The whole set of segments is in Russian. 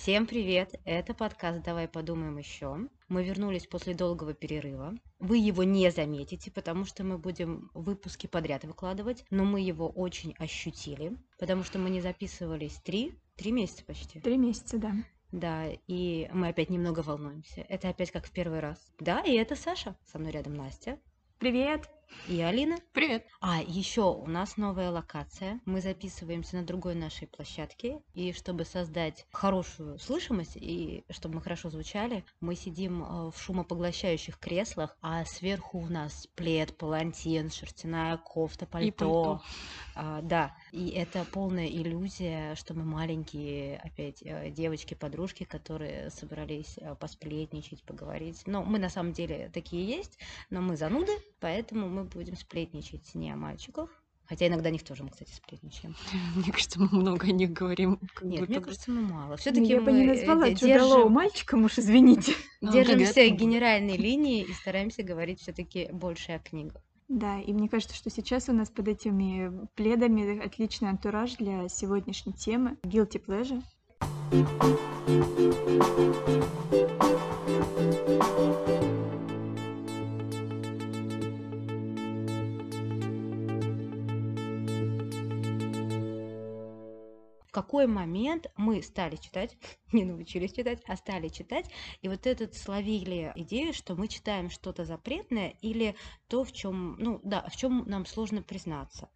Всем привет! Это подкаст «Давай подумаем еще». Мы вернулись после долгого перерыва. Вы его не заметите, потому что мы будем выпуски подряд выкладывать, но мы его очень ощутили, потому что мы не записывались три, три месяца почти. Три месяца, да. Да, и мы опять немного волнуемся. Это опять как в первый раз. Да, и это Саша. Со мной рядом Настя. Привет! И Алина. Привет. А, еще у нас новая локация. Мы записываемся на другой нашей площадке. И чтобы создать хорошую слышимость и чтобы мы хорошо звучали, мы сидим э, в шумопоглощающих креслах, а сверху у нас плед, палантин, шерстяная кофта, пальто. И пальто. А, да, и это полная иллюзия, что мы маленькие, опять, э, девочки-подружки, которые собрались э, посплетничать, поговорить. Но мы на самом деле такие есть, но мы зануды, поэтому мы будем сплетничать не о мальчиках. Хотя иногда о них тоже мы, кстати, сплетничаем. Мне кажется, мы много о них говорим. Нет, мне кажется, мы мало. Ну, Все-таки я бы мы не э, назвала держим, мальчиком, уж извините. Держимся генеральной линии и стараемся говорить все-таки больше о книгах. Да, и мне кажется, что сейчас у нас под этими пледами отличный антураж для сегодняшней темы Guilty Pleasure. Какой момент мы стали читать, не научились читать, а стали читать, и вот этот словили идею, что мы читаем что-то запретное или то, в чем, ну да, в чем нам сложно признаться.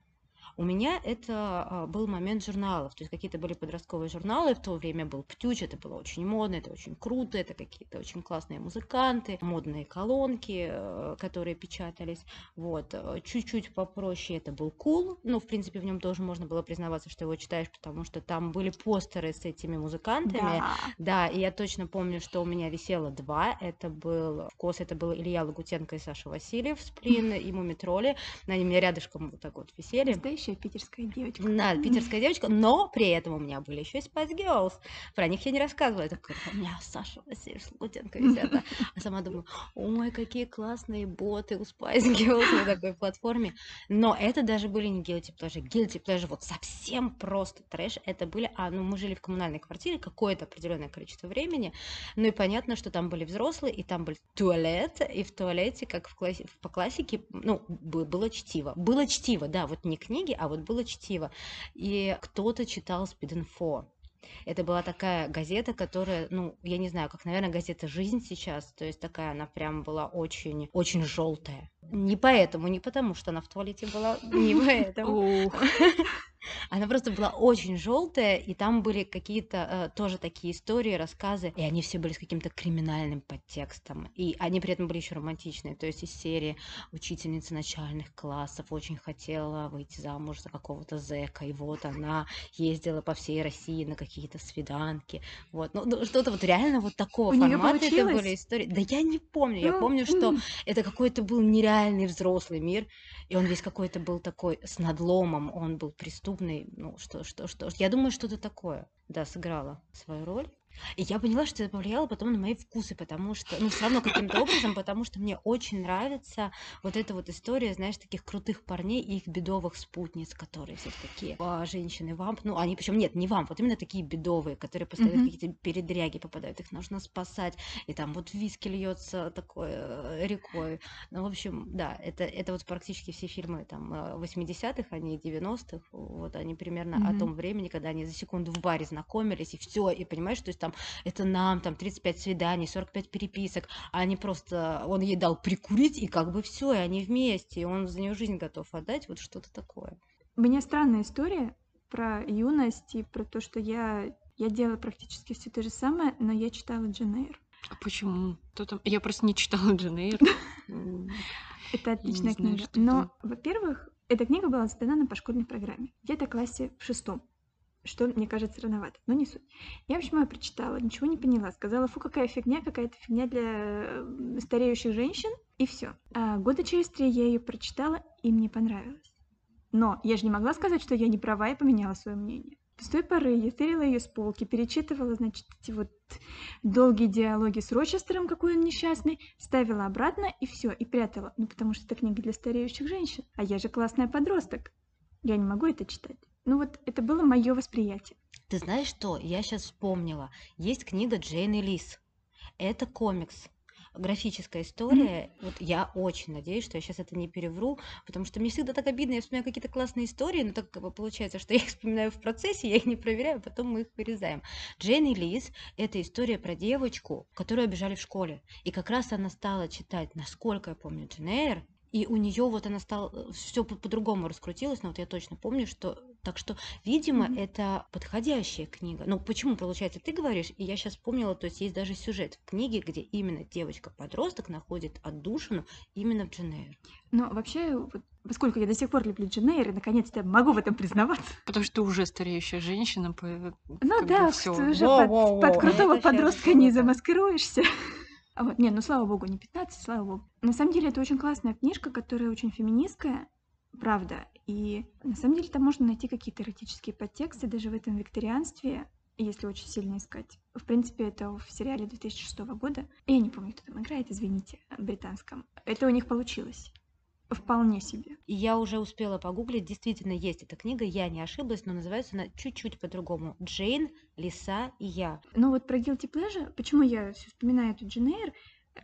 У меня это а, был момент журналов, то есть какие-то были подростковые журналы, в то время был Птюч, это было очень модно, это очень круто, это какие-то очень классные музыканты, модные колонки, э, которые печатались, вот, э, чуть-чуть попроще это был Кул, ну, в принципе, в нем тоже можно было признаваться, что его читаешь, потому что там были постеры с этими музыкантами, Да. да, и я точно помню, что у меня висело два. Это был вкус, это был Илья Лагутенко и Саша Васильев, Сплин и Мумитроли. Они у меня рядышком вот так вот висели. Настоящая питерская девочка. Да, питерская девочка, но при этом у меня были еще и Spice Girls. Про них я не рассказывала. Я такая, у меня Саша Васильев с Лагутенко висят. А сама думаю, ой, какие классные боты у Spice Girls на такой платформе. Но это даже были не guilty pleasure. Guilty pleasure вот совсем просто трэш. Это были, а, ну мы жили в коммунальной квартире какое-то определенное количество времени. Ну и понятно, что там были взрослые, и там был туалет, и в туалете, как в классе, по классике, ну, бы- было чтиво. Было чтиво, да, вот не книги, а вот было чтиво. И кто-то читал спид-инфо. Это была такая газета, которая, ну, я не знаю, как, наверное, газета «Жизнь» сейчас, то есть такая она прям была очень, очень желтая. Не поэтому, не потому, что она в туалете была, не поэтому. Она просто была очень желтая, и там были какие-то э, тоже такие истории, рассказы, и они все были с каким-то криминальным подтекстом. И они при этом были еще романтичные. То есть из серии учительница начальных классов очень хотела выйти замуж за какого-то зэка, и вот она ездила по всей России на какие-то свиданки. Вот. Ну, ну, что-то вот реально вот такого У формата это были истории. Да я не помню. Я Ну, помню, что это какой-то был нереальный взрослый мир, и он весь какой-то был такой с надломом, он был преступный, ну что, что, что. Я думаю, что-то такое, да, сыграло свою роль. И я поняла, что это повлияло потом на мои вкусы, потому что, ну, все равно каким-то образом, потому что мне очень нравится вот эта вот история, знаешь, таких крутых парней и их бедовых спутниц, которые все такие а, женщины вамп, ну, они причем нет, не вамп, вот именно такие бедовые, которые постоянно Мгм. какие-то передряги попадают, их нужно спасать, и там вот виски льется такой э, рекой. Ну, в общем, да, это, это вот практически все фильмы там э, 80-х, они 90-х, вот они примерно о Мгм. том времени, когда они за секунду в баре знакомились, и все, и понимаешь, то есть там это нам, там 35 свиданий, 45 переписок, а они просто, он ей дал прикурить, и как бы все, и они вместе, и он за нее жизнь готов отдать, вот что-то такое. У меня странная история про юность и про то, что я, я делала практически все то же самое, но я читала Джен Эйр. а почему? Кто там? Я просто не читала Джен Эйр. М, Это отличная книга. Но, во-первых, эта книга была сдана на пошкольной программе. Где-то в классе в шестом. Что мне кажется рановато, но не суть. Я, в общем, ее прочитала, ничего не поняла. Сказала, фу, какая фигня, какая-то фигня для э, стареющих женщин, и все. А года через три я ее прочитала, и мне понравилось. Но я же не могла сказать, что я не права и поменяла свое мнение. С той поры я стырила ее с полки, перечитывала, значит, эти вот долгие диалоги с Рочестером, какой он несчастный, ставила обратно и все, и прятала. Ну, потому что это книга для стареющих женщин. А я же классная подросток. Я не могу это читать. Ну вот это было мое восприятие. Ты знаешь что? Я сейчас вспомнила. Есть книга Джейн и Лис. Это комикс графическая история. Вот я очень надеюсь, что я сейчас это не перевру, потому что мне всегда так обидно, я вспоминаю какие-то классные истории, но так получается, что я их вспоминаю в процессе, я их не проверяю, потом мы их вырезаем. Джейн и Лиз – это история про девочку, которую обижали в школе. И как раз она стала читать, насколько я помню, Джен Эйр, и у нее вот она стала, все по-другому раскрутилось, но вот я точно помню, что так что, видимо, mm-hmm. это подходящая книга. Ну, почему, получается, ты говоришь, и я сейчас вспомнила, то есть есть даже сюжет в книге, где именно девочка-подросток находит отдушину именно в Дженейр. Но вообще, вот, поскольку я до сих пор люблю Дженейр, и наконец-то могу в этом признаваться. Потому что ты уже стареющая женщина, по, Ну да, ты уже под, под крутого подростка не замаскируешься. А вот, нет, ну слава богу, не 15, слава богу. На самом деле это очень классная книжка, которая очень феминистская, правда. И на самом деле там можно найти какие-то эротические подтексты даже в этом викторианстве, если очень сильно искать. В принципе, это в сериале 2006 года. Я не помню, кто там играет, извините, британском. Это у них получилось. Вполне себе. Я уже успела погуглить, действительно есть эта книга, я не ошиблась, но называется она чуть-чуть по-другому. Джейн, Лиса и я. Ну вот про Guilty Pleasure, почему я все вспоминаю эту Эйр,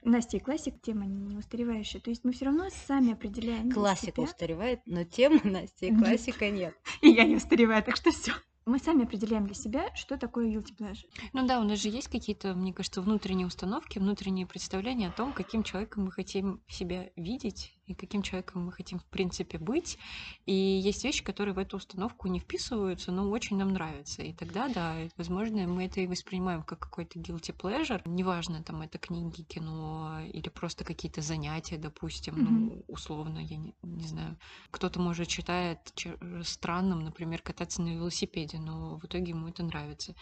Настя и классик тема не устаревающая. То есть мы все равно сами определяем. Классика устаревает, но тема Настя и классика нет. И я не устареваю, так что все мы сами определяем для себя, что такое guilty pleasure. Ну да, у нас же есть какие-то, мне кажется, внутренние установки, внутренние представления о том, каким человеком мы хотим себя видеть и каким человеком мы хотим, в принципе, быть. И есть вещи, которые в эту установку не вписываются, но очень нам нравятся. И тогда, да, возможно, мы это и воспринимаем как какой-то guilty pleasure. Неважно, там, это книги, кино или просто какие-то занятия, допустим, mm-hmm. ну, условно, я не, не знаю. Кто-то, может, считает странным, например, кататься на велосипеде, но в итоге ему это нравится.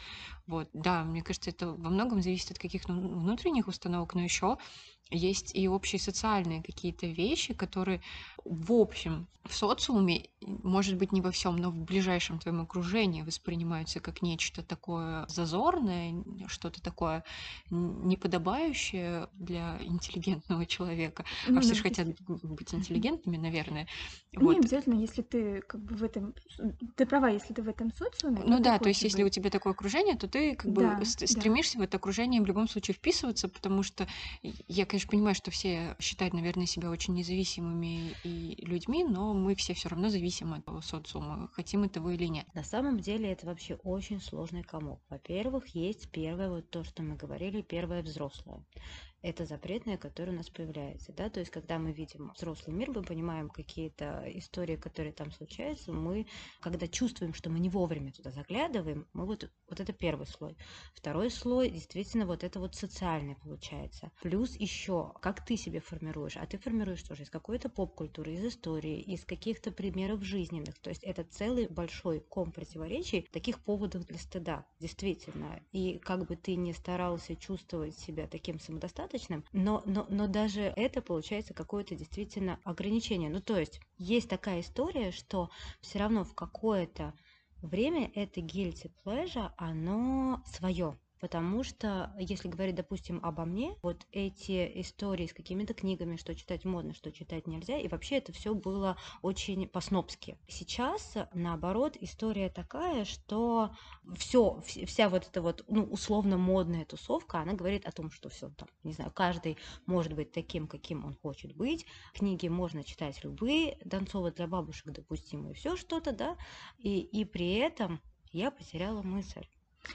Вот, да, мне кажется, это во многом зависит от каких-то внутренних установок, но еще есть и общие социальные какие-то вещи, которые в общем в социуме, может быть, не во всем, но в ближайшем твоем окружении воспринимаются как нечто такое зазорное, что-то такое неподобающее для интеллигентного человека. Ну, а все же хотят быть интеллигентными, наверное. Ну, вот. Не обязательно, если ты как бы в этом... Ты права, если ты в этом социуме. Ну да, то есть быть. если у тебя такое окружение, то ты как бы да, стремишься да. в это окружение в любом случае вписываться, потому что я, конечно, понимаю, что все считают, наверное, себя очень независимыми и людьми, но мы все все равно зависим от социума, хотим этого или нет. На самом деле это вообще очень сложный комок. Во-первых, есть первое, вот то, что мы говорили, первое взрослое это запретное, которое у нас появляется, да, то есть когда мы видим взрослый мир, мы понимаем какие-то истории, которые там случаются, мы, когда чувствуем, что мы не вовремя туда заглядываем, мы вот, вот это первый слой. Второй слой, действительно, вот это вот социальный получается. Плюс еще, как ты себе формируешь, а ты формируешь тоже из какой-то поп-культуры, из истории, из каких-то примеров жизненных, то есть это целый большой ком противоречий, таких поводов для стыда, действительно. И как бы ты не старался чувствовать себя таким самодостаточным, достаточным, но, но, но даже это получается какое-то действительно ограничение. Ну, то есть есть такая история, что все равно в какое-то время это guilty pleasure, оно свое. Потому что, если говорить, допустим, обо мне, вот эти истории с какими-то книгами, что читать модно, что читать нельзя, и вообще это все было очень по-снопски. Сейчас, наоборот, история такая, что все, вся вот эта вот, ну, условно модная тусовка, она говорит о том, что все там, не знаю, каждый может быть таким, каким он хочет быть, книги можно читать любые, Донцова для бабушек допустимо, и все что-то, да, и, и при этом я потеряла мысль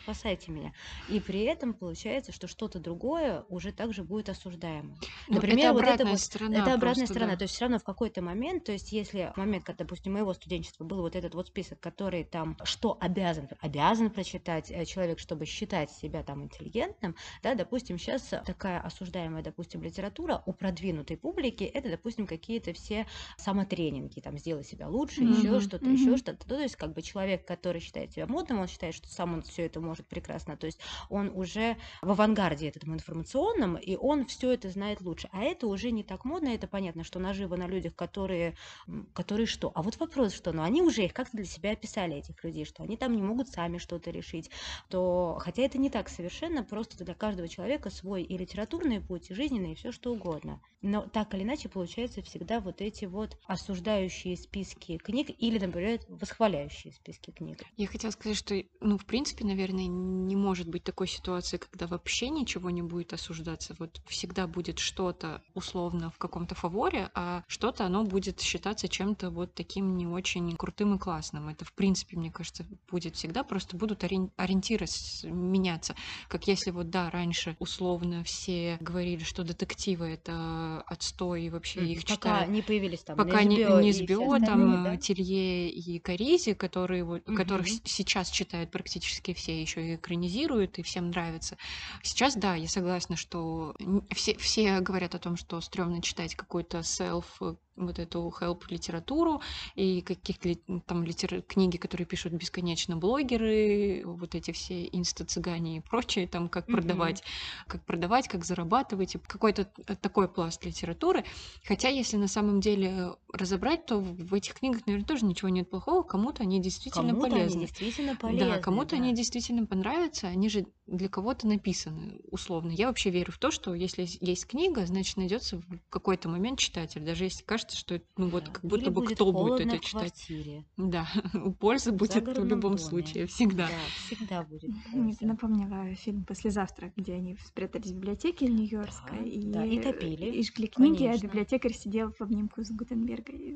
спасайте меня. И при этом получается, что что-то другое уже также будет осуждаемо. Ну, Например, это вот это вот сторона это обратная просто, сторона. Да. То есть все равно в какой-то момент, то есть если в момент, когда, допустим, моего студенчества был вот этот вот список, который там что обязан, обязан прочитать э, человек, чтобы считать себя там интеллигентным, да, допустим, сейчас такая осуждаемая, допустим, литература у продвинутой публики, это, допустим, какие-то все самотренинги, там, сделай себя лучше, mm-hmm. еще что-то, mm-hmm. еще что-то. То есть как бы человек, который считает себя модным, он считает, что сам он все это это может прекрасно. То есть он уже в авангарде этом информационном, и он все это знает лучше. А это уже не так модно, это понятно, что наживо на людях, которые, которые что? А вот вопрос, что, ну они уже их как-то для себя описали, этих людей, что они там не могут сами что-то решить, то, хотя это не так совершенно, просто для каждого человека свой и литературный путь, и жизненный, и все что угодно. Но так или иначе получается всегда вот эти вот осуждающие списки книг или, например, восхваляющие списки книг. Я хотела сказать, что, ну, в принципе, наверное, не может быть такой ситуации, когда вообще ничего не будет осуждаться. Вот всегда будет что-то условно в каком-то фаворе, а что-то оно будет считаться чем-то вот таким не очень крутым и классным. Это, в принципе, мне кажется, будет всегда. Просто будут ориентиры меняться. Как если вот, да, раньше условно все говорили, что детективы — это отстой, и вообще mm, их пока читают. не появились там Пока не, не Сбио, там да? Телье и Коризи, которые, вот, mm-hmm. которых сейчас читают практически все, еще и экранизируют, и всем нравится. Сейчас, да, я согласна, что все, все говорят о том, что стрёмно читать какой-то self вот эту help литературу и каких-то там литер... книги, которые пишут бесконечно блогеры, вот эти все инста-цыгане и прочее, там как mm-hmm. продавать, как продавать, как зарабатывать, какой-то такой пласт литературы. Хотя, если на самом деле разобрать, то в этих книгах, наверное, тоже ничего нет плохого, кому-то они действительно кому-то полезны. Они действительно полезны. Да, кому-то да. они действительно понравятся, они же для кого-то написаны условно. Я вообще верю в то, что если есть книга, значит найдется в какой-то момент читатель, даже если кажется, что ну вот как будто Или бы будет кто будет это читать. квартире. Да, польза будет в любом доме. случае, всегда. Да, всегда будет польза. напомнила фильм «Послезавтра», где они спрятались в библиотеке Нью-Йоркской Да, и, да, и топили, и жгли книги, а конечно. библиотекарь сидел в обнимку с Гутенберга и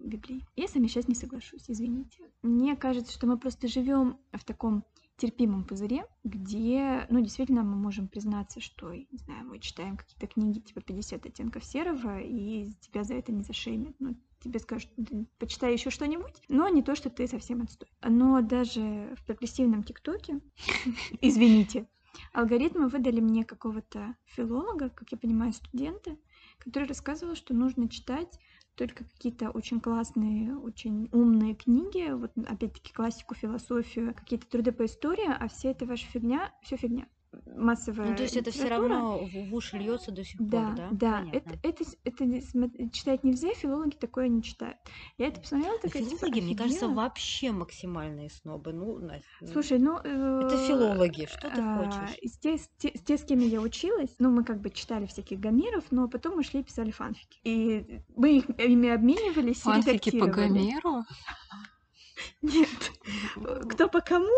Библией. Я с вами сейчас не соглашусь, извините. Мне кажется, что мы просто живем в таком терпимом пузыре, где, ну, действительно, мы можем признаться, что, не знаю, мы читаем какие-то книги типа 50 оттенков серого, и тебя за это не зашеймят. Ну, тебе скажут, почитай еще что-нибудь, но не то, что ты совсем отстой. Но даже в прогрессивном ТикТоке, извините, алгоритмы выдали мне какого-то филолога, как я понимаю, студента, который рассказывал, что нужно читать только какие-то очень классные, очень умные книги, вот опять-таки классику, философию, какие-то труды по истории, а вся эта ваша фигня, все фигня массовая Ну, то есть это все литература. равно в уши льется до сих пор, Да, да? да, это, это, это читать нельзя, филологи такое не читают. Я это посмотрела, Да такая, типа, Филологи, мне кажется, вообще максимальные снобы. Ну, Настя, ну, Слушай, ну... это э, филологи, что ты а, хочешь? С те, с те- те, с кем я училась, ну, мы как бы читали всяких гомеров, но потом мы шли и писали фанфики. И мы их, ими обменивались и Фанфики по. Гомеру? Нет, кто по кому,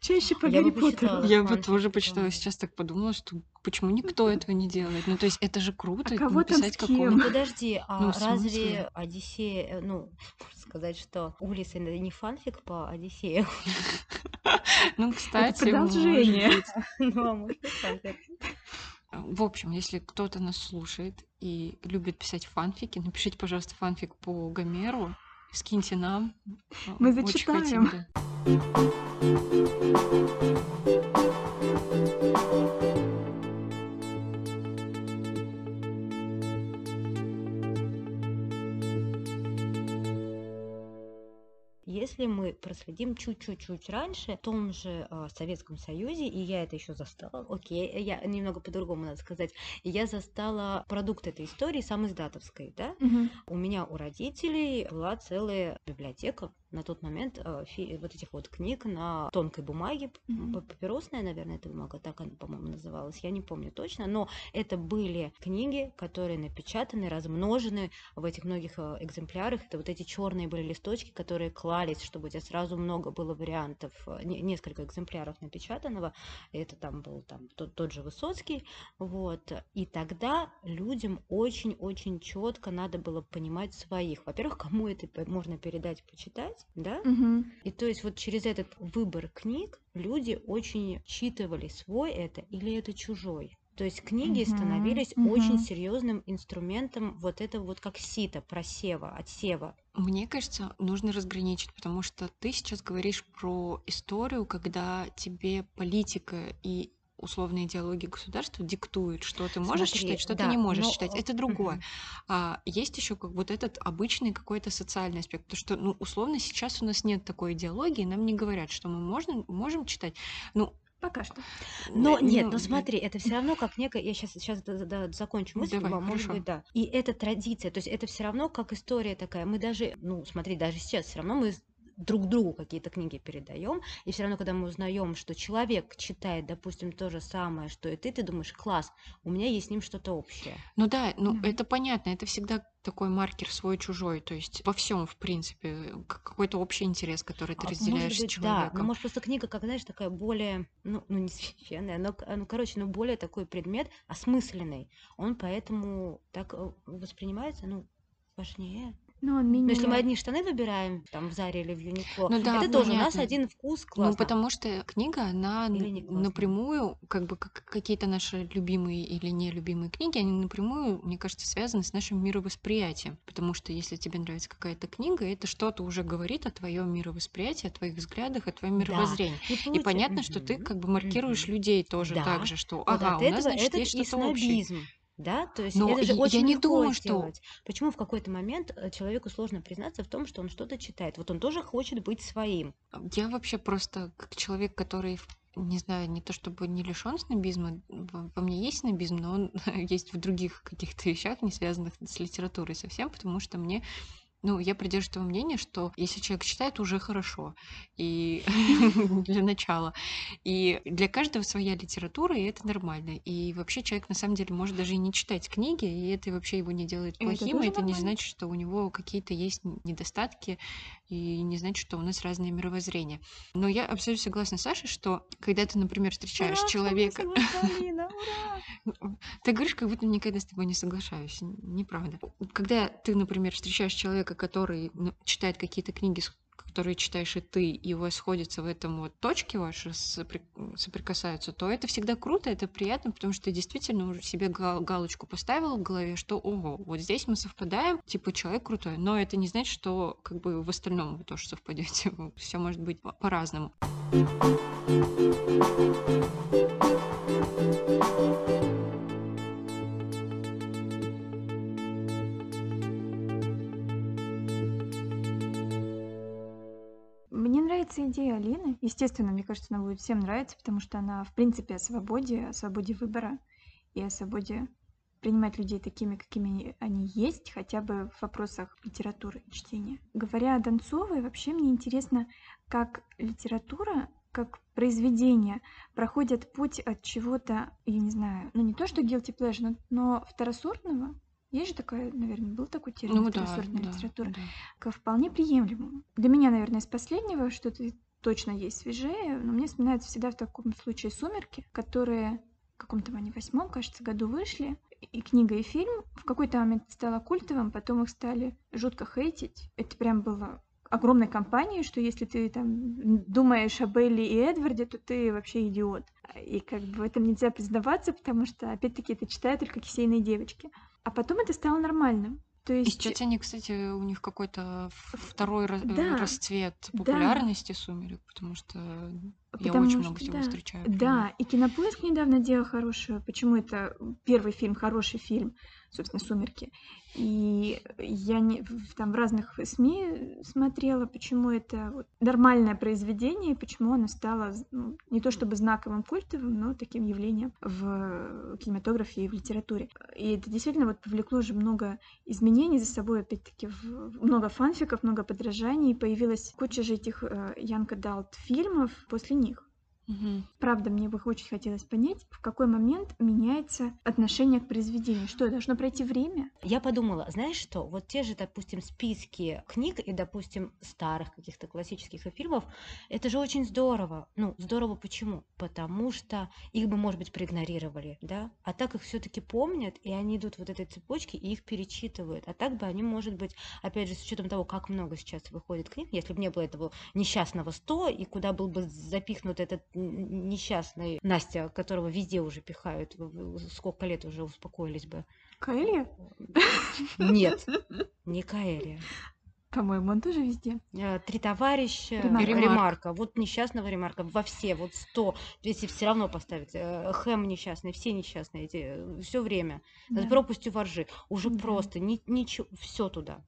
чаще по Гарри Поттеру. Я бы тоже по почитала. Сейчас так подумала, что почему никто этого не делает? Ну, то есть это же круто, А кого там с кем? Ну подожди, а Ну, разве Одиссея, э, ну, можно сказать, что Улис это не фанфик по Одиссею? Ну, кстати, продолжение. Ну, а может фанфик. В общем, если кто-то нас слушает и любит писать фанфики, напишите, пожалуйста, фанфик по Гомеру, скиньте нам. Мы Очень зачитаем. хотим, да. Если мы проследим чуть-чуть-чуть раньше, в том же э, Советском Союзе, и я это еще застала, окей, я немного по-другому надо сказать, я застала продукт этой истории сам издатовской, да, Мгм. у меня у родителей была целая библиотека на тот момент э, фи- вот этих вот книг на тонкой бумаге, п- папиросная, наверное, эта бумага, так она, по-моему, называлась, я не помню точно, но это были книги, которые напечатаны, размножены в этих многих э, экземплярах. Это вот эти черные были листочки, которые клались, чтобы у тебя сразу много было вариантов, э, не- несколько экземпляров напечатанного. Это там был там тот, тот же Высоцкий, вот. И тогда людям очень-очень четко надо было понимать своих. Во-первых, кому это можно передать, почитать, да? Мгм. И то есть вот через этот выбор книг люди очень считывали, свой это или это чужой. То есть книги Мгм, становились очень мгм. серьезным инструментом вот этого вот как сито, просева, отсева. Мне кажется, нужно разграничить, потому что ты сейчас говоришь про историю, когда тебе политика и условные идеологии государства диктуют, что ты можешь Смотри, читать, что ты да, не можешь но, читать. э, Это другое. А есть еще как вот этот обычный какой-то социальный аспект, потому что, ну, условно, сейчас у нас нет такой идеологии, нам не говорят, что мы можно, можем читать. Ну, Пока что. Но н- нет, ну, но смотри, это все равно как некая, я сейчас сейчас закончу мысль, Давай, мо- может быть, да. И это традиция, то есть это все равно как история такая. Мы даже, ну, смотри, даже сейчас все равно мы друг другу какие-то книги передаем, и все равно, когда мы узнаем, что человек читает, допустим, то же самое, что и ты, ты думаешь, класс, у меня есть с ним что-то общее. Ну да, ну Мгм. это понятно, это всегда такой маркер свой-чужой, то есть во всем, в принципе, какой-то общий интерес, который ты А, разделяешь может с быть, да, но человеком. может просто книга, как знаешь, такая более, ну, ну не священная, но, ну, короче, ну, более такой предмет осмысленный. Он поэтому так э, воспринимается, ну, важнее. Но он Ну, менее... если мы одни штаны выбираем там в Заре или в Юникло, Ну да, это тоже у нас понятно. один вкус Ну, классно. потому что книга, она напрямую, как бы как какие-то наши любимые или нелюбимые книги, они напрямую, мне кажется, связаны с нашим мировосприятием. Потому что если тебе нравится какая-то книга, это что-то уже говорит о твоем мировосприятии, о твоих взглядах, о твоем Да. мировоззрении. И, И получи- понятно, что ты как бы маркируешь людей тоже Да. так же, что Вот ага, от у нас, этого значит, есть и что-то общее. Да, то есть Но это же я- я очень не легко думаю, что- сделать. Почему в какой-то момент э, человеку сложно признаться в том, что он что-то читает? Вот он тоже хочет быть своим. Я вообще просто как человек, который не знаю, не то чтобы не лишен снобизма, во во мне есть снобизм, но он есть в других каких-то вещах, не связанных с литературой совсем, потому что мне ну, я придерживаюсь того мнения, что если человек читает, уже хорошо. И для начала. И для каждого своя литература, и это нормально. И вообще человек на самом деле может даже и не читать книги, и это вообще его не делает это плохим, тоже это не значит, что у него какие-то есть недостатки, и не значит, что у нас разные мировоззрения. Но я абсолютно согласна с Сашей, что когда ты, например, встречаешь Ура, человека... согласны, Алина, ура! Ты говоришь, как будто никогда с тобой не соглашаюсь. Неправда. Когда ты, например, встречаешь человека, который ну, читает какие-то книги, которые читаешь и ты, и у вас сходятся в этом вот точки ваши сопри- соприкасаются, то это всегда круто, это приятно, потому что ты действительно уже себе гал- галочку поставил в голове, что ого, вот здесь мы совпадаем, типа человек крутой, но это не значит, что как бы в остальном вы тоже совпадете. Все может быть по- по-разному. Мне нравится идея Алины. Естественно, мне кажется, она будет всем нравиться, потому что она, в принципе, о свободе, о свободе выбора и о свободе принимать людей такими, какими они есть, хотя бы в вопросах литературы, чтения. Говоря о Донцовой, вообще мне интересно, как литература, как произведение проходит путь от чего-то, я не знаю, ну не то, что guilty pleasure, но второсортного. Есть же такое, наверное, был такой термин Ну да, второсортная да, литература да. вполне приемлемому. Для меня, наверное, из последнего что-то точно есть свежее, но мне вспоминаются всегда в таком случае «Сумерки», которые в каком-то они восьмом, кажется, году вышли, и книга, и фильм в какой-то момент стало культовым, потом их стали жутко хейтить. Это прям было огромной компанией, что если ты там думаешь о Белли и Эдварде, то ты вообще идиот. И как бы в этом нельзя признаваться, потому что, опять-таки, это читают только кисейные девочки. А потом это стало нормальным. То И есть... сейчас они, кстати, у них какой-то второй ра- э, Да, расцвет да. популярности сумерек, потому что я Потому очень что много всего да. встречаю. Да, и Кинопоиск недавно делал хорошую. Почему это первый фильм, хороший фильм, собственно, «Сумерки». И я не, там в разных СМИ смотрела, почему это вот нормальное произведение, почему оно стало ну, не то чтобы знаковым культовым, но таким явлением в кинематографе и в литературе. И это действительно вот повлекло же много изменений за собой, опять-таки, много фанфиков, много подражаний, появилась куча же этих э, Янка Далт фильмов после них. Мгм. Правда, мне бы очень хотелось понять, в какой момент меняется отношение к произведению. Что, должно пройти время? Я подумала, знаешь что, вот те же, допустим, списки книг и, допустим, старых каких-то классических фильмов, это же очень здорово. Ну, здорово почему? Потому что их бы, может быть, проигнорировали, да? А так их все-таки помнят, и они идут вот этой цепочке и их перечитывают. А так бы они, может быть, опять же, с учетом того, как много сейчас выходит книг, если бы не было этого несчастного 100, и куда был бы запихнут этот несчастный Настя, которого везде уже пихают, сколько лет уже успокоились бы. Каэлья? Нет, не Каэрия. По-моему, он тоже везде. Э, Три товарища, Ремарка. Ремарк. ремарка. Вот несчастного ремарка. Во все, вот сто. Если все равно поставить. э, Хэм несчастный, все несчастные, все время. С Да. пропастью воржи. Уже Да. просто ни- ничего, все туда.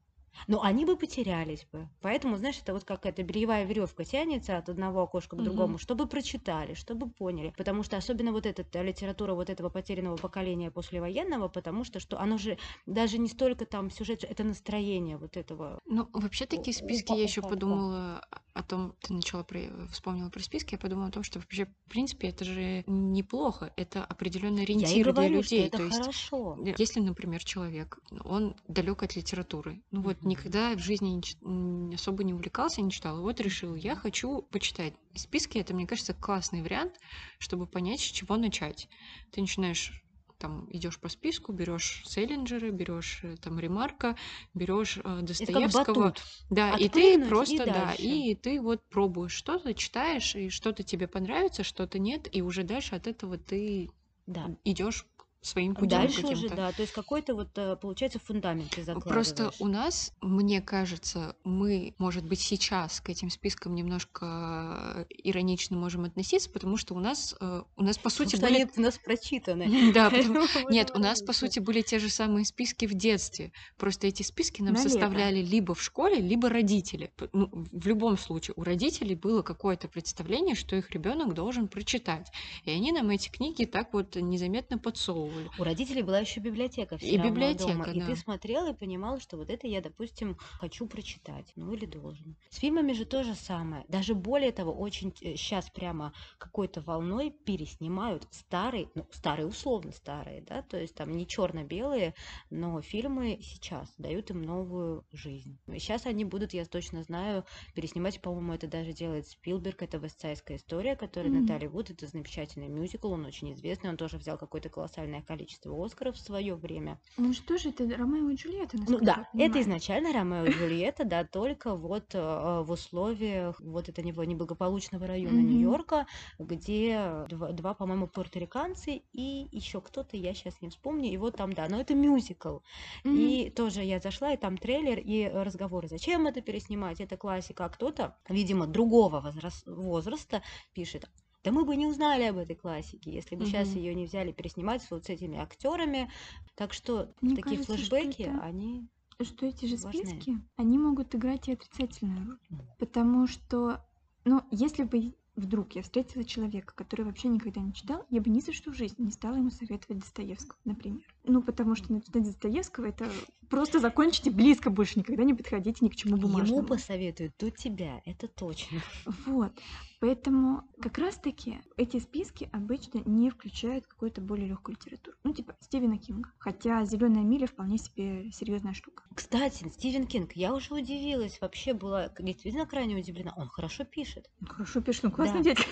Но они бы потерялись бы. Поэтому, знаешь, это вот какая-то бельевая веревка тянется от одного окошка к другому, чтобы прочитали, чтобы поняли. Потому что особенно вот эта литература вот этого потерянного поколения послевоенного, потому что, что оно же даже не столько там сюжет, это настроение вот этого Ну, вообще такие списки, я еще подумала о том, ты начала про, вспомнила про списки, я подумала о том, что вообще, в принципе, это же неплохо, это определенный ориентир для говорю, что людей. это То есть, хорошо. э, если, например, человек, он далек от литературы, ну вот. Никогда в жизни не особо не увлекался, не читал, и вот решил, я хочу почитать. И списки это, мне кажется, классный вариант, чтобы понять, с чего начать. Ты начинаешь там идешь по списку, берешь Селлинджера, берешь э, там Ремарка, берешь э, Это как Достоевского, батут. да, и ты Отпрыгнуть и просто, да, и ты вот пробуешь что-то, читаешь, и что-то тебе понравится, что-то нет, и уже дальше от этого ты Да. идешь своим путем Дальше уже, каким-то. да. То есть какой-то вот э, получается фундамент ты Просто закладываешь. у нас, мне кажется, мы, может быть, сейчас к этим спискам немножко иронично можем относиться, потому что у нас, э, у нас по Потому сути что были... они у нас прочитаны. Да, потому- Нет, у нас, по сути, были те же самые списки в детстве. Просто эти списки нам составляли либо в школе, либо родители. Ну, в любом случае, у родителей было какое-то представление, что их ребенок должен прочитать. И они нам эти книги так вот незаметно подсовывали. У родителей была еще библиотека все И равно библиотека, дома. И да. ты смотрел и понимал, что вот это я, допустим, хочу прочитать. Ну или должен. С фильмами же то же самое. Даже более того, очень сейчас прямо какой-то волной переснимают старые, ну, старые условно старые, да, то есть там не черно-белые, но фильмы сейчас дают им новую жизнь. Сейчас они будут, я точно знаю, переснимать, по-моему, это даже делает Спилберг, это «Вестсайдская история», которая Мгм. Наталья Вуд, это замечательный мюзикл, он очень известный, он тоже взял какое-то колоссальное количество Оскаров в свое время. Ну что же это Ромео и Джульетта, Ну да, это изначально Ромео и Джульетта, да, только вот э, в условиях вот этого неблагополучного района. Нью-Йорка, где два, два, по-моему, порториканцы и еще кто-то, я сейчас не вспомню, и вот там, да, но это мюзикл. И тоже я зашла, и там трейлер, и разговоры, зачем это переснимать, это классика, а кто-то, видимо, другого возрас- возраста пишет, да мы бы не узнали об этой классике, если бы сейчас Мгм. ее не взяли переснимать вот с этими актерами. Так что Мне такие кажется, что флешбеки, это- они что эти же важны. списки, они могут играть и отрицательную роль. Потому что, ну, если бы вдруг я встретила человека, который вообще никогда не читал, я бы ни за что в жизни не стала ему советовать Достоевского, например. Ну, потому что начинать с Достоевского это просто закончите близко больше, никогда не подходите ни к чему ему бумажному. посоветуют до тебя, это точно. Вот. Поэтому как раз-таки эти списки обычно не включают какую-то более легкую литературу. Ну, типа Стивена Кинга. Хотя Зеленая миля вполне себе серьезная штука. Кстати, Стивен Кинг, я уже удивилась, вообще была действительно крайне удивлена. Он хорошо пишет. Ну, Хорошо пишет, ну классный Да. дядька.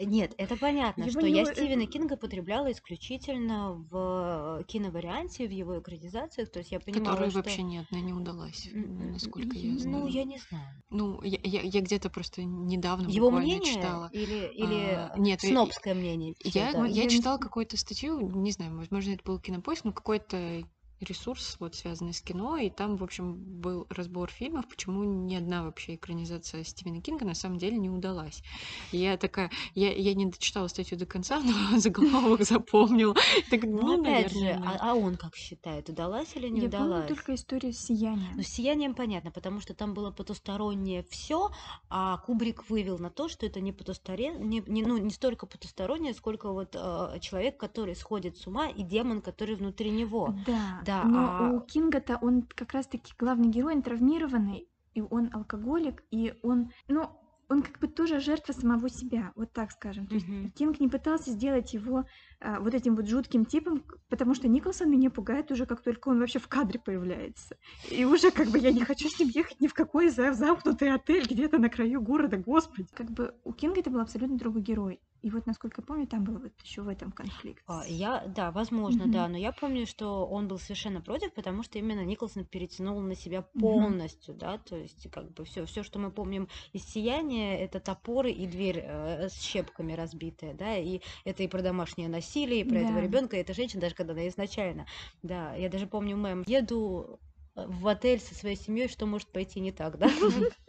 Нет, это понятно, Его что я вы- Стивена Кинга потребляла исключительно в киноварианте, в его экранизациях. То есть я понимала, Которая что... вообще ни одна не удалась, насколько я ну, знаю. Ну, я не знаю. Ну, я, я- я где-то просто недавно Его мнение читала. или, или А, нет, снобское мнение? Я, я читала какую-то статью, не знаю, возможно, это был кинопоиск, но какой-то ресурс, вот связанный с кино, и там, в общем, был разбор фильмов, почему ни одна вообще экранизация Стивена Кинга на самом деле не удалась. Я такая, я, я не дочитала статью до конца, но заголовок запомнила. Так, Ну, ну, опять же, наверное, да. а, а он как считает, удалась или не Я помню удалась? только историю с сиянием. Ну, с сиянием понятно, потому что там было потустороннее все, а Кубрик вывел на то, что это не потусторе... не, не- ну, не столько потустороннее, сколько вот э, человек, который сходит с ума, и демон, который внутри него. Да, Да, но а- у Кинга-то он как раз-таки главный герой, он травмированный, и он алкоголик, и он, ну, он как бы тоже жертва самого себя, вот так скажем. То есть Мгм. Кинг не пытался сделать его а, вот этим вот жутким типом, потому что Николсон меня пугает уже, как только он вообще в кадре появляется. И уже как бы я не хочу с ним ехать ни в какой за- замкнутый отель где-то на краю города, господи. Как бы у Кинга это был абсолютно другой герой. И вот, насколько я помню, там был вот еще в этом конфликт. А, Я, да, возможно, Мгм. да, но я помню, что он был совершенно против, потому что именно Николсон перетянул на себя полностью, да, то есть как бы все, все, что мы помним из «Сияния», это топоры и дверь э, с щепками разбитая, да, и это и про домашнее насилие, и про этого Да. ребенка, и эта женщина, даже когда она изначально, да, я даже помню мем, еду в отель со своей семьей, что может пойти не так, да?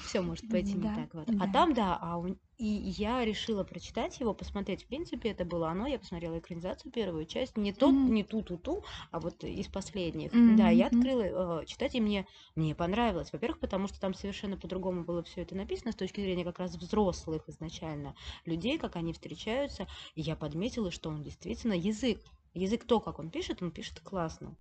Все может пойти не так. А там, да, а и я решила прочитать его, посмотреть. В принципе, это было оно. Я посмотрела экранизацию, первую часть. Не тот, Мгм. не ту-ту-ту, а вот из последних. Да, я открыла э, читать, и мне, мне понравилось. Во-первых, потому что там совершенно по-другому было все это написано с точки зрения как раз взрослых изначально людей, как они встречаются. И я подметила, что он действительно язык. Язык то, как он пишет, он пишет классно.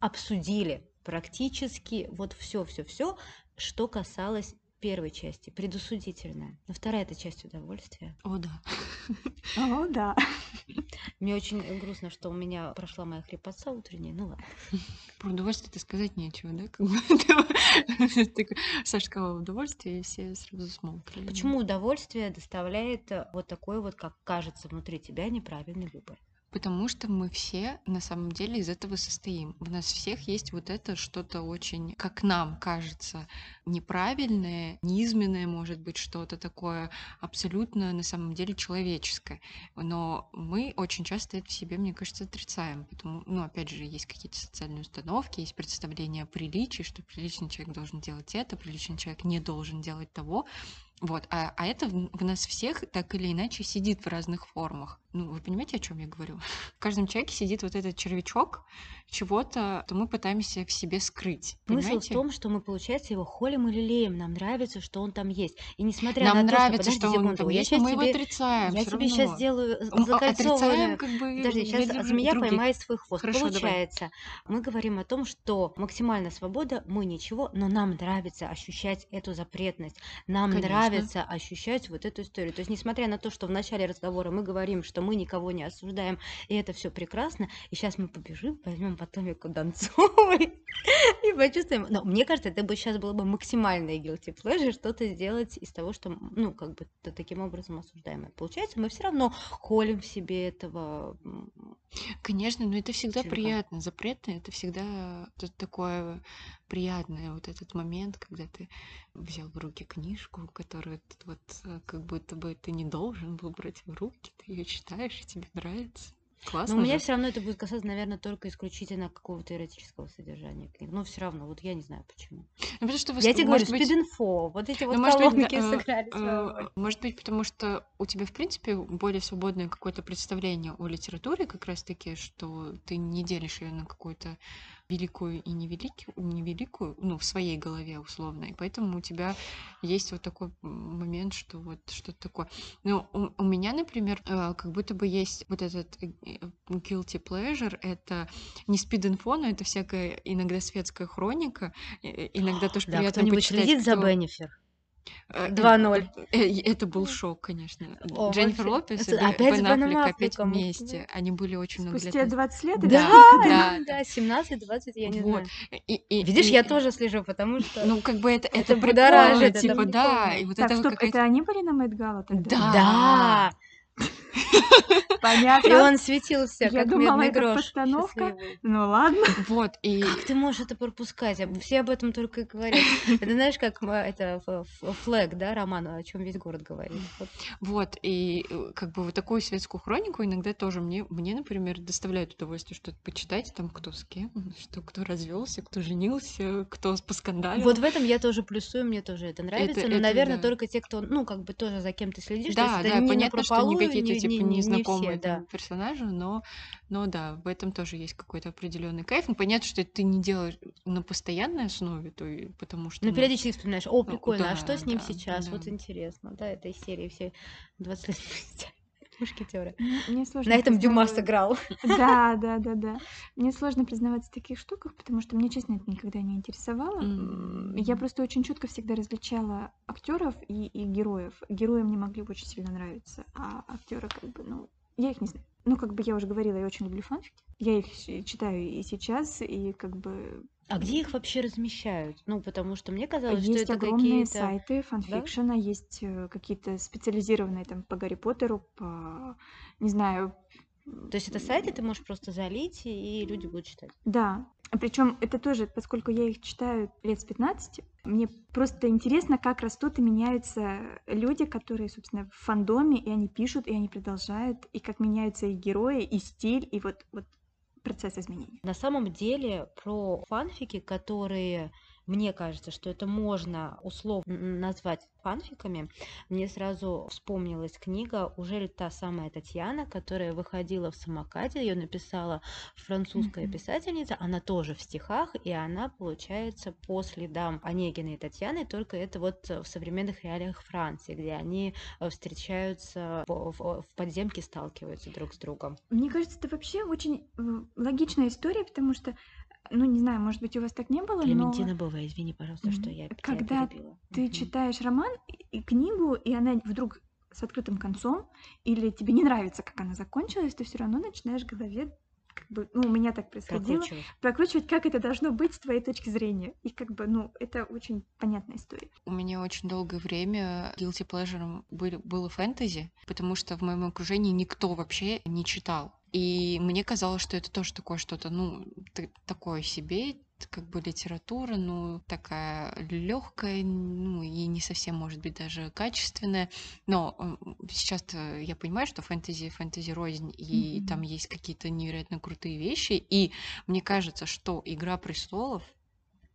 Обсудили практически вот все-все-все, что касалось первой части, предусудительная. Но вторая это часть удовольствия. О, да. О, да. Мне очень грустно, что у меня прошла моя хрипотца утренняя. Ну ладно. Про удовольствие-то сказать нечего, да? Как бы так Саша сказала удовольствие, и все сразу смолкли. Почему удовольствие доставляет э, вот такой вот, как кажется, внутри тебя неправильный выбор? Потому что мы все на самом деле из этого состоим. В нас всех есть вот это что-то очень, как нам кажется, неправильное, низменное, может быть, что-то такое абсолютно на самом деле человеческое. Но мы очень часто это в себе, мне кажется, отрицаем. Потому, ну, опять же, есть какие-то социальные установки, есть представление о приличии, что приличный человек должен делать это, приличный человек не должен делать того. Вот, а, а это в, в нас всех так или иначе сидит в разных формах. Ну, вы понимаете, о чем я говорю? В каждом человеке сидит вот этот червячок чего-то, то мы пытаемся в себе скрыть. Смысл в Понимаете? том, что мы, получается, его холим или леем. Нам нравится, что он там есть. И несмотря Нам на нравится, то, что... что Подожди он секунду, там я есть, но мы его отрицаем Я тебе сейчас сделаю а- закольцованную... Как бы Подожди, сейчас змея других. поймает свой хвост. Хорошо, давай. Получается, мы говорим о том, что максимальная свобода, мы ничего, но нам нравится ощущать эту запретность. Нам Конечно. нравится ощущать вот эту историю. То есть, несмотря на то, что в начале разговора мы говорим, что мы никого не осуждаем, и это все прекрасно, и сейчас мы побежим, возьмем потомику Донцовой и почувствуем. Но мне кажется, это бы сейчас было бы максимальное guilty pleasure, что-то сделать из того, что, ну, как бы т- таким образом осуждаемое. Получается, мы все равно холим в себе этого Конечно, но это всегда Чувака. приятно. Запреты это всегда такое приятное вот этот момент, когда ты взял в руки книжку, которую вот э, как будто бы ты не должен был брать в руки, ты ее читаешь и тебе нравится. Классно Но у меня же. все равно это будет касаться, наверное, только исключительно какого-то эротического содержания книг. Но все равно, вот я не знаю почему. Ну, потому что вы Я тебе говорю, быть, спид-инфо, вот эти вот ну, может быть, колонки э, сыграли свою может быть, потому что у тебя, в принципе, более свободное какое-то представление о литературе, как раз-таки, что ты не делишь ее на какую-то великую и невеликую, невеликую, ну, в своей голове условно. И поэтому у тебя есть вот такой момент, что вот что-то такое. Ну, у, у меня, например, э, как будто бы есть вот этот э, guilty pleasure, это не спид-инфо, но это всякая иногда светская хроника, э, э, иногда тоже Да, приятно кто-нибудь почитать, за кто- Беннифер? Э, э, 2:0. э, э, Это был шок, конечно. О, Дженнифер. Лопес и опять Бен Аффлек опять вместе. Они были очень много лет Спустя назад. 20 лет Да, сколько? да, да, 17-20, я не Вот. знаю. И- и- Видишь, и- я тоже слежу, потому что... Ну, как бы это, Это это будоражит, прикольно, это типа, да, прикольно. и вот Так, это стоп, какая-то... это они были на Мэйд Гала тогда? Да. Да! И Понятно. он светился, Я как думала, медный это грош. постановка. счастливый. Ну ладно. Вот, и... Как ты можешь это пропускать? Все об этом только и говорят. Это знаешь, как м, это флэг, да, роман, о чем весь город говорит. Вот. И э, как бы вот такую светскую хронику иногда тоже мне, мне, например, доставляет удовольствие что-то почитать, там кто с кем, что кто развелся, кто женился, кто поскандалил. Вот в этом я тоже плюсую, мне тоже это нравится, Это- но, это наверное, да. только те, кто, ну, как бы тоже за кем ты следишь. то Да, есть это да, не понятно, что какие-то не- типа не- не- не незнакомые все, да. персонажи, но, но да, в этом тоже есть какой-то определенный кайф. Ну, понятно, что это ты не делаешь на постоянной основе, то и потому что. Ну, ну, периодически вспоминаешь, о, прикольно, а да, что с ним да, сейчас? Вот да. интересно, да, этой серии все 20 лет спустя. Мушкетеры. Мне сложно На этом Дюма сыграл. Да, да, да, да. Мне сложно признаваться в таких штуках, потому что мне, честно, это никогда не интересовало. Я просто очень четко всегда различала актеров и, и героев. Герои мне могли очень сильно нравиться, а актеры как бы, ну, я их не знаю. Ну, как бы я уже говорила, я очень люблю фанфики. Я их читаю и сейчас, и как бы А где их вообще размещают? Ну, потому что мне казалось, что есть это огромные какие-то... сайты фанфикшена, есть э, какие-то специализированные там по Гарри Поттеру, по, не знаю, То есть это сайты ты можешь просто залить, и люди будут читать. Да. Причем это тоже, поскольку я их читаю лет с 15, мне просто интересно, как растут и меняются люди, которые, собственно, в фандоме, и они пишут, и они продолжают, и как меняются их герои, и стиль, и вот, вот процесс изменений. На самом деле про фанфики, которые мне кажется, что это можно условно назвать фанфиками, мне сразу вспомнилась книга «Уже ли та самая Татьяна», которая выходила в самокате, ее написала французская mm-hmm. писательница, она тоже в стихах, и она, получается, по следам Онегина и Татьяны, только это вот в современных реалиях Франции, где они э, встречаются в, подземке, сталкиваются друг с другом. Мне кажется, это вообще очень э, логичная история, потому что ну, не знаю, может быть, у вас так не было, Клементина но... Бова, извини, пожалуйста, что я Когда перебила. ты mm-hmm. читаешь роман и книгу, и она вдруг с открытым концом, или тебе не нравится, как она закончилась, ты все равно начинаешь в голове бы, ну, у меня так происходило, прокручивать. прокручивать, как это должно быть с твоей точки зрения. И как бы, ну, это очень понятная история. У меня очень долгое время guilty pleasure был, было фэнтези, потому что в моем окружении никто вообще не читал. И мне казалось, что это тоже такое что-то, ну, такое себе, как бы литература, ну, такая легкая, ну, и не совсем, может быть, даже качественная. Но сейчас я понимаю, что фэнтези, фэнтези рознь, и mm-hmm. там есть какие-то невероятно крутые вещи. И мне кажется, что Игра престолов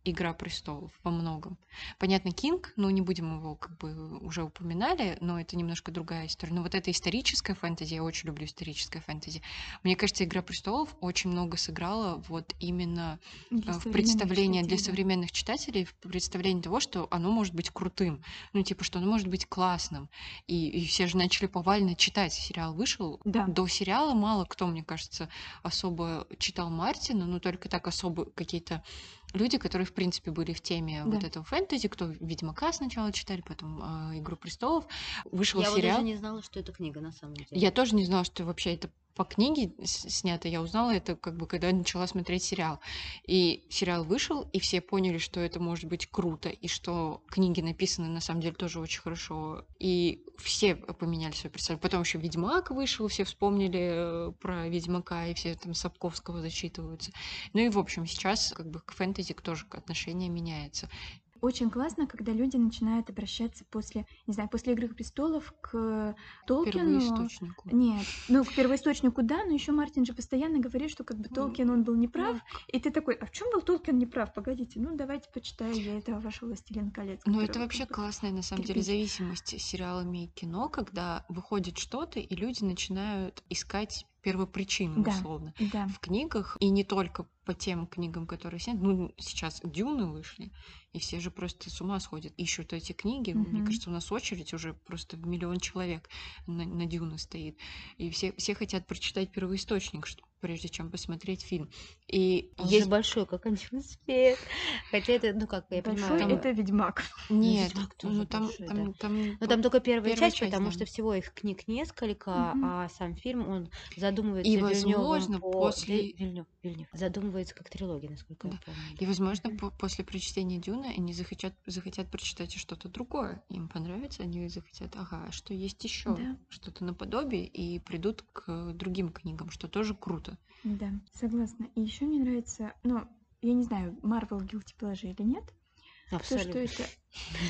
Игра престолов во многом. Понятно, Кинг, но не будем его как бы уже упоминали, но это немножко другая история. Но вот эта историческая фэнтези, я очень люблю историческое фэнтези. Мне кажется, Игра престолов очень много сыграла вот именно для э, в представлении для современных читателей, в представлении того, что оно может быть крутым. Ну, типа, что оно может быть классным. И, и все же начали повально читать. Сериал вышел. Да. До сериала мало кто, мне кажется, особо читал Мартина, но только так особо какие-то люди, которые, в принципе, были в теме да. вот этого фэнтези, кто Ведьмака сначала читали, потом э, Игру престолов, вышел Я сериал. Я даже не знала, что это книга на самом деле. Я тоже не знала, что вообще это по книге снято, я узнала это, как бы, когда начала смотреть сериал. И сериал вышел, и все поняли, что это может быть круто, и что книги написаны, на самом деле, тоже очень хорошо. И все поменяли свое представление. Потом еще Ведьмак вышел, все вспомнили э, про Ведьмака, и все там Сапковского зачитываются. Ну и, в общем, сейчас, как бы, к фэнтези тоже отношение меняется очень классно, когда люди начинают обращаться после, не знаю, после Игры престолов к Толкину. Первоисточнику. Нет, ну к первоисточнику да, но еще Мартин же постоянно говорит, что как бы Толкин он был неправ, и ты такой, а в чем был Толкин неправ? Погодите, ну давайте почитаю я этого вашего Властелин колец. Ну это вообще классная на самом деле зависимость сериалами и кино, когда выходит что-то и люди начинают искать первопричину, да, условно, да. в книгах, и не только по тем книгам, которые сняты. Ну, сейчас Дюны вышли, и все же просто с ума сходят. Ищут эти книги. Mm-hmm. Мне кажется, у нас очередь уже просто миллион человек на, на Дюны стоит. И все, все хотят прочитать первоисточник, что прежде чем посмотреть фильм. И Он есть большой, как они успеют. Хотя это, ну как, я большой понимаю... Там... это Ведьмак. Нет, Ведьмак тоже ну там, большой, там, да. там, Но там только первая, первая часть, часть, потому да. что всего их книг несколько, угу. а сам фильм, он задумывается И, возможно, по... после... Вильнёв, Вильнёв. Задумывается как трилогия, насколько да. я помню. И, возможно, по после прочтения Дюны они захотят, захотят прочитать что-то другое. Им понравится, они захотят, ага, а что есть еще, да. что-то наподобие, и придут к другим книгам, что тоже круто. Да, согласна. И еще мне нравится, ну, я не знаю, Marvel Guilty Pleasure или нет, Абсолютно. То, что это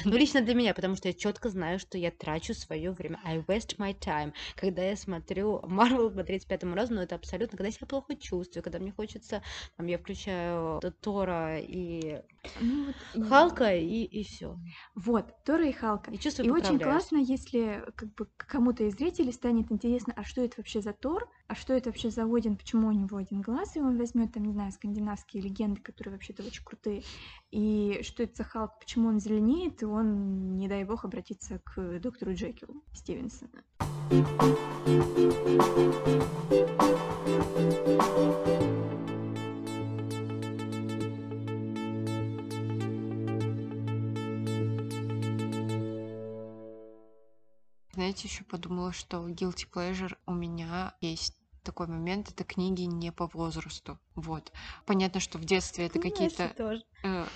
Ну, лично для меня, потому что я четко знаю, что я трачу свое время. I waste my time. Когда я смотрю Marvel по 35 разу, но это абсолютно, когда я себя плохо чувствую, когда мне хочется, там, я включаю Тора и ну, вот, Халка, и, и все. Вот, Тора и Халка. И чувствую, И очень классно, если как бы кому-то из зрителей станет интересно, а что это вообще за Тор, а что это вообще за Один, почему у него один глаз, и он возьмет там, не знаю, скандинавские легенды, которые вообще-то очень крутые, и что это за Халк, почему он зеленее, имеет, и он, не дай бог, обратится к доктору Джекилу Стивенсона. Знаете, еще подумала, что guilty pleasure у меня есть такой момент, это книги не по возрасту. Вот. Понятно, что в детстве это какие-то... Э,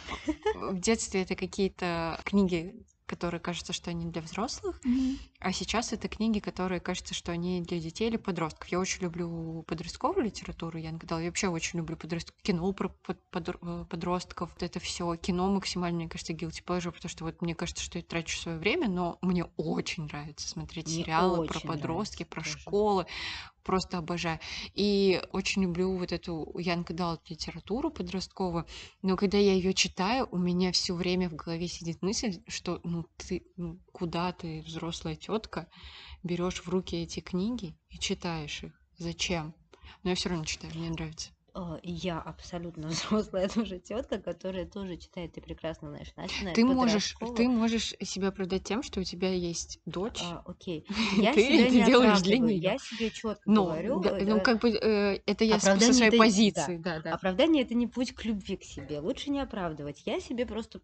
в детстве это какие-то книги, которые кажутся, что они для взрослых. Mm-hmm. А сейчас это книги, которые кажется, что они для детей или подростков. Я очень люблю подростковую литературу, я иногда я вообще очень люблю подростковое кино про под- подр- э, подростков. Вот это все кино максимально, мне кажется, guilty pleasure, потому что вот мне кажется, что я трачу свое время, но мне очень нравится смотреть Мне сериалы про подростки, про тоже. школы. Просто обожаю. И очень люблю вот эту Young Adult литературу подростковую. Но когда я ее читаю, у меня все время в голове сидит мысль, что ну ты ну, куда ты, взрослая тетка, берешь в руки эти книги и читаешь их. Зачем? Но я все равно читаю, мне нравится. Э, Я абсолютно взрослая тоже тетка, которая тоже читает, ты прекрасно знаешь, начиная Ты можешь, подросткового. ты можешь себя оправдать тем, что у тебя есть дочь. А, окей. Я ты себя это не делаешь для нее. Я себе четко Ну, говорю. да, э, ну как бы э, это я с- со своей это- позиции, да, да. Оправдание это не путь к любви к себе. Лучше не оправдывать. Я себе просто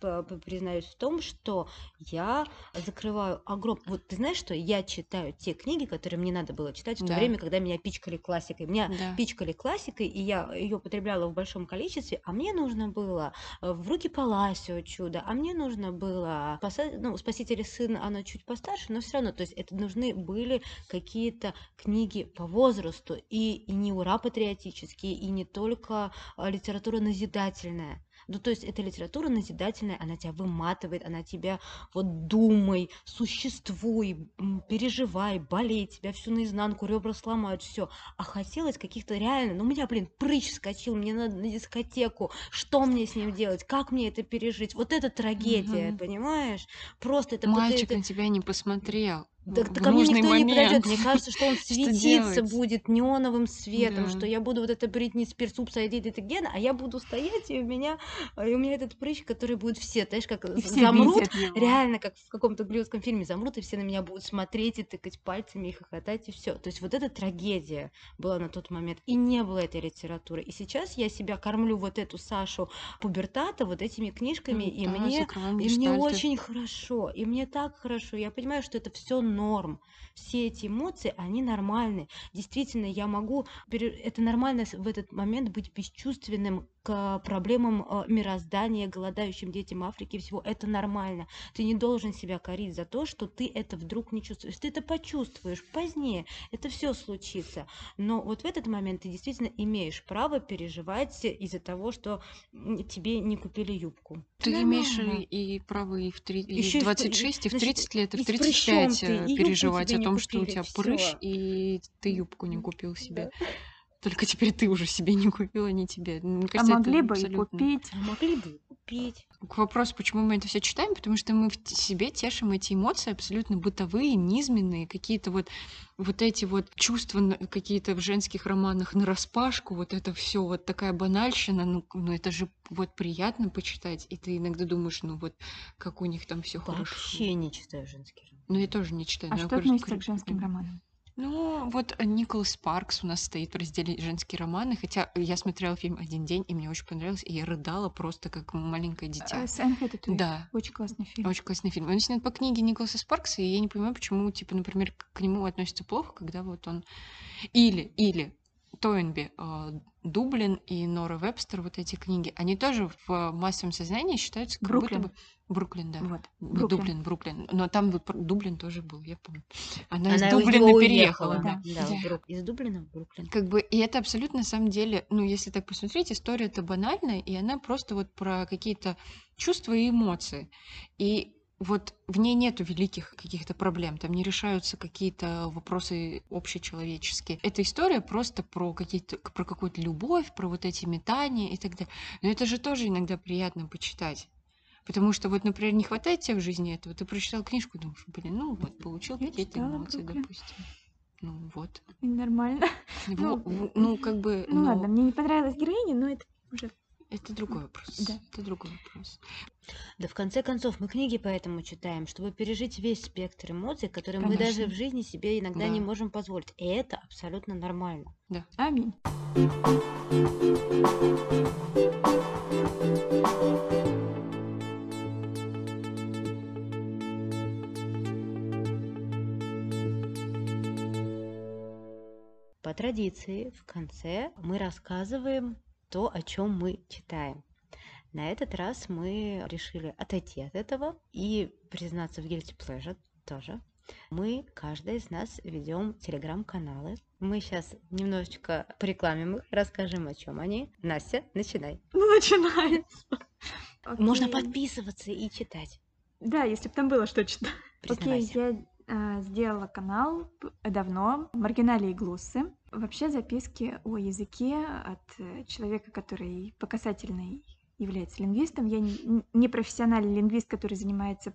признаюсь в том, что я закрываю огром. Вот ты знаешь, что я читаю те книги, которые мне надо было читать в то Да. время, когда меня пичкали классикой. Меня Да. пичкали классикой, и я ее употребляла в большом количестве, а мне нужно было э, в руки Паласио чудо, а мне нужно было спаса- ну, Спаситель сын, она чуть постарше, но все равно, то есть это нужны были какие-то книги по возрасту, и, и не ура патриотические, и не только а, литература назидательная. Ну, то есть эта литература назидательная, она тебя выматывает, она тебя вот думай, существуй, переживай, болей, тебя всю наизнанку, ребра сломают, все. А хотелось каких-то реально, ну, у меня, блин, прыщ вскочил, мне надо на дискотеку, что мне с ним делать, как мне это пережить? Вот это трагедия, Мгм. понимаешь? Просто это... Мальчик это- на тебя не посмотрел. Так, в ко мне нужный никто не момент. подойдет. Мне кажется, что он светиться будет неоновым светом, Да. что я буду вот это Бритни Спирс, упс, I did it again, а я буду стоять, и у меня, и у меня этот прыщ, который будет все, знаешь, как И замрут, реально, как в каком-то голливудском фильме замрут, и все на меня будут смотреть и тыкать пальцами, и хохотать, и все. То есть вот эта трагедия была на тот момент. И не было этой литературы. И сейчас я себя кормлю вот эту Сашу пубертата вот этими книжками, и Да, мне и мне очень хорошо, и мне так хорошо. Я понимаю, что это все норм. Все эти эмоции, они нормальны. Действительно, я могу... Это нормально в этот момент быть бесчувственным к проблемам э, мироздания, голодающим детям Африки всего. Это нормально. Ты не должен себя корить за то, что ты это вдруг не чувствуешь. Ты это почувствуешь позднее. Это все случится. Но вот в этот момент ты действительно имеешь право переживать из-за того, что тебе не купили юбку. Ты Нормально. имеешь и, право и в, три- и в при- 26, и в значит, 30 лет, и в с прыщом 35 ты, э, и переживать о том, что у купили, тебя прыщ, и ты юбку не купил себе. Только теперь ты уже себе не купила, не тебе. Мне А кажется, это могли бы и абсолютно- купить. А могли бы и купить. К вопросу, почему мы это все читаем, потому что мы в себе тешим эти эмоции абсолютно бытовые, низменные, какие-то вот вот эти вот чувства какие-то в женских романах на распашку, вот это все вот такая банальщина, ну, ну это же вот приятно почитать, и ты иногда думаешь, ну вот как у них там все хорошо. Вообще не читаю женский роман. Ну я тоже не читаю. А что относится к женским романам? Ну, вот э, Николас Спаркс у нас стоит в разделе «Женские романы», хотя я смотрела фильм «Один день», и мне очень понравилось, и я рыдала просто как маленькое дитя. Э, С Энн Хэтэуэй. Да, Очень классный фильм. очень классный фильм. Он снят по книге Николаса Спаркса, и я не понимаю, почему, типа, например, к к нему относятся плохо, когда вот он... Или, или Тойнби, э, Дублин и Нора Вебстер, вот эти книги, они тоже в массовом сознании считаются как Бруклин. будто бы... Бруклин, да. Вот. Бруклин. Дублин, Бруклин. Но там вот Дублин тоже был, я помню. Она, Она из Дублина переехала, да. да, Брук- Из Дублина в Бруклин. Как бы, и это абсолютно на самом деле, ну, если так посмотреть, история это банальная, и она просто вот про какие-то чувства и эмоции. И вот в ней нету великих каких-то проблем, там не решаются какие-то вопросы общечеловеческие. Эта история просто про какие-то, про какую-то любовь, про вот эти метания и так далее. Но это же тоже иногда приятно почитать. Потому что вот, например, не хватает тебе в жизни этого, ты прочитал книжку, думаешь, блин, ну вот, получил какие-то эмоции, «Бруклин». допустим. Ну вот. Нормально. Во- Ну, в- ну, как бы, Ну но ладно, мне не понравилась героиня, но это уже... это другой вопрос. Да. Это другой вопрос. Да в конце концов, мы книги поэтому читаем, чтобы пережить весь спектр эмоций, которые мы даже Конечно. в жизни себе иногда не Да. можем позволить. И это абсолютно нормально. Аминь. По традиции, в конце мы рассказываем то, о чем мы читаем. На этот раз мы решили отойти от этого и признаться в guilty pleasure тоже. Мы, каждый из нас, ведем телеграм-каналы. Мы сейчас немножечко порекламим их, расскажем, о чем они. Настя, начинай. Ну, начинается. Можно Окей. подписываться и читать. Да, если бы там было что читать. Окей, Признавайся. я а, сделала канал давно, маргинали и глуссы. Вообще записки о языке от э, человека, который по касательной является лингвистом. Я не, профессиональный лингвист, который занимается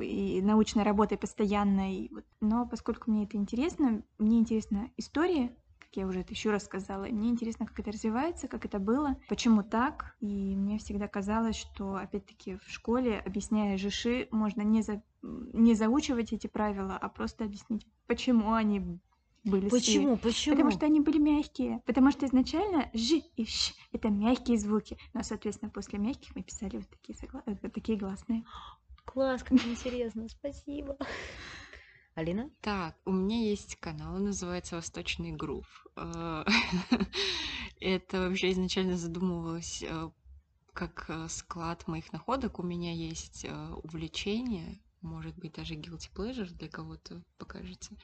и научной работой постоянной. Но поскольку мне это интересно, мне интересна история, как я уже это еще раз сказала, и мне интересно, как это развивается, как это было, почему так. И мне всегда казалось, что, опять-таки, в школе, объясняя жиши, можно не, за- не заучивать эти правила, а просто объяснить, почему они были. Почему? Почему? Потому что они были мягкие. Потому что изначально ж и ш это мягкие звуки. Но, соответственно, после мягких мы писали вот такие, согла- э, такие гласные. Класс, как интересно, спасибо. Алина? Так, у меня есть канал, он называется «Восточный грув». Э, Это вообще изначально задумывалось э, как склад моих находок. У меня есть увлечение, может быть, даже guilty pleasure для кого-то покажется.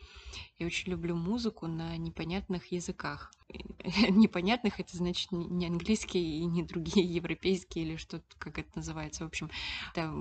Я очень люблю музыку на непонятных языках. Непонятных это значит не английский и не другие европейские или что-то, как это называется. В общем, да,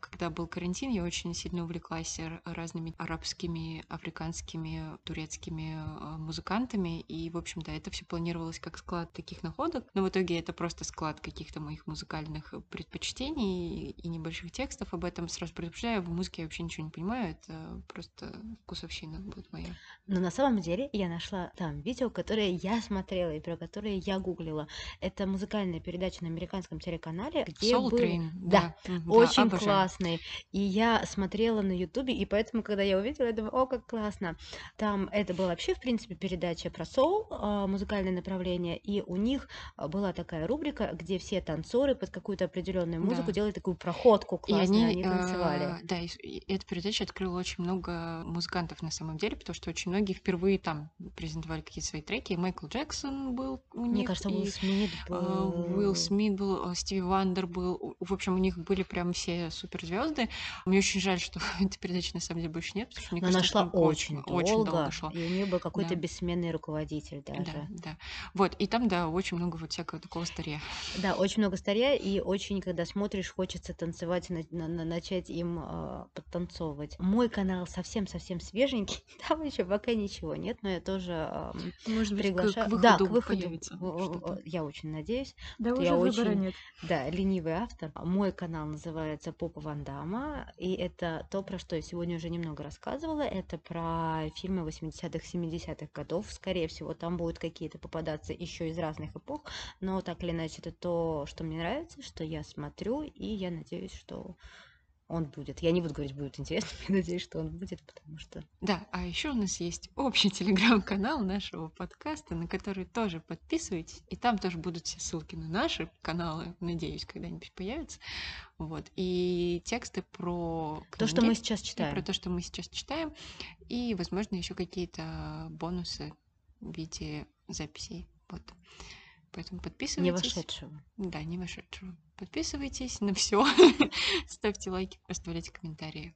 когда был карантин, я очень сильно увлеклась разными арабскими, африканскими, турецкими э, музыкантами. И, в общем-то, это все планировалось как склад таких находок. Но в итоге это просто склад каких-то моих музыкальных предпочтений и небольших текстов об этом. Сразу предупреждаю, в музыке я вообще ничего не понимаю. Это просто вкусовщина будет моя. Но на самом деле я нашла там видео, которое я смотрела и про которое я гуглила. Это музыкальная передача на американском телеканале, где Soul был... Train, Да, да, Очень обожаю. классный. И я смотрела на Ютубе, и поэтому, когда я увидела, я думаю, о, как классно. Там это была вообще, в принципе, передача про соул, а, музыкальное направление, и у них а, была такая рубрика, где все танцоры под какую-то определенную музыку Да. делали такую проходку И классную, они, они танцевали. э, да, и и эта передача открыла очень много музыкантов на самом деле, потому что очень многие впервые там презентовали какие-то свои треки. И Майкл Джексон был у Мне них, кажется, и Уилл Смит э, Уилл был... Смит был, э, Стиви Вандер был. В общем, у них были прям все суперзвезды. Мне очень жаль, что этой передачи на самом деле больше нет, потому что мне Но она кажется, шла очень, очень очень долго долго, шла. и у нее был какой-то Да. бессменный руководитель Да, даже. да. Вот, и там, да, очень много вот всякого такого старья. Да, очень много старья, и очень, когда смотришь, хочется танцевать, на- на- на- начать им а, подтанцовывать. Мой канал совсем-совсем свеженький, там еще пока ничего нет, но я тоже ам, Может быть, к, к приглашаю... выходу, Да, к выходу, появится я очень надеюсь. Да уже я выбора очень, нет. да, ленивый автор. Мой канал называется Попа Ван Дамма, и это то, про что я сегодня уже немного рассказывала. Это про фильмы 80-х, 70-х годов. Скорее всего, там будут какие-то попадаться еще из разных эпох, но так или иначе, это то, что мне нравится, что я смотрю, и я надеюсь, что он будет. Я не буду говорить, будет интересно, я надеюсь, что он будет, потому что... Да, а еще у нас есть общий телеграм-канал нашего подкаста, на который тоже подписывайтесь. И там тоже будут все ссылки на наши каналы, надеюсь, когда-нибудь появятся. Вот. И тексты про То, что мы книги, сейчас и про читаем. то, что мы сейчас читаем, и, возможно, еще какие-то бонусы в виде записей. Вот. Поэтому Не подписывайтесь. вошедшего. Да, не вошедшего. Подписывайтесь на все, ставьте лайки, оставляйте комментарии.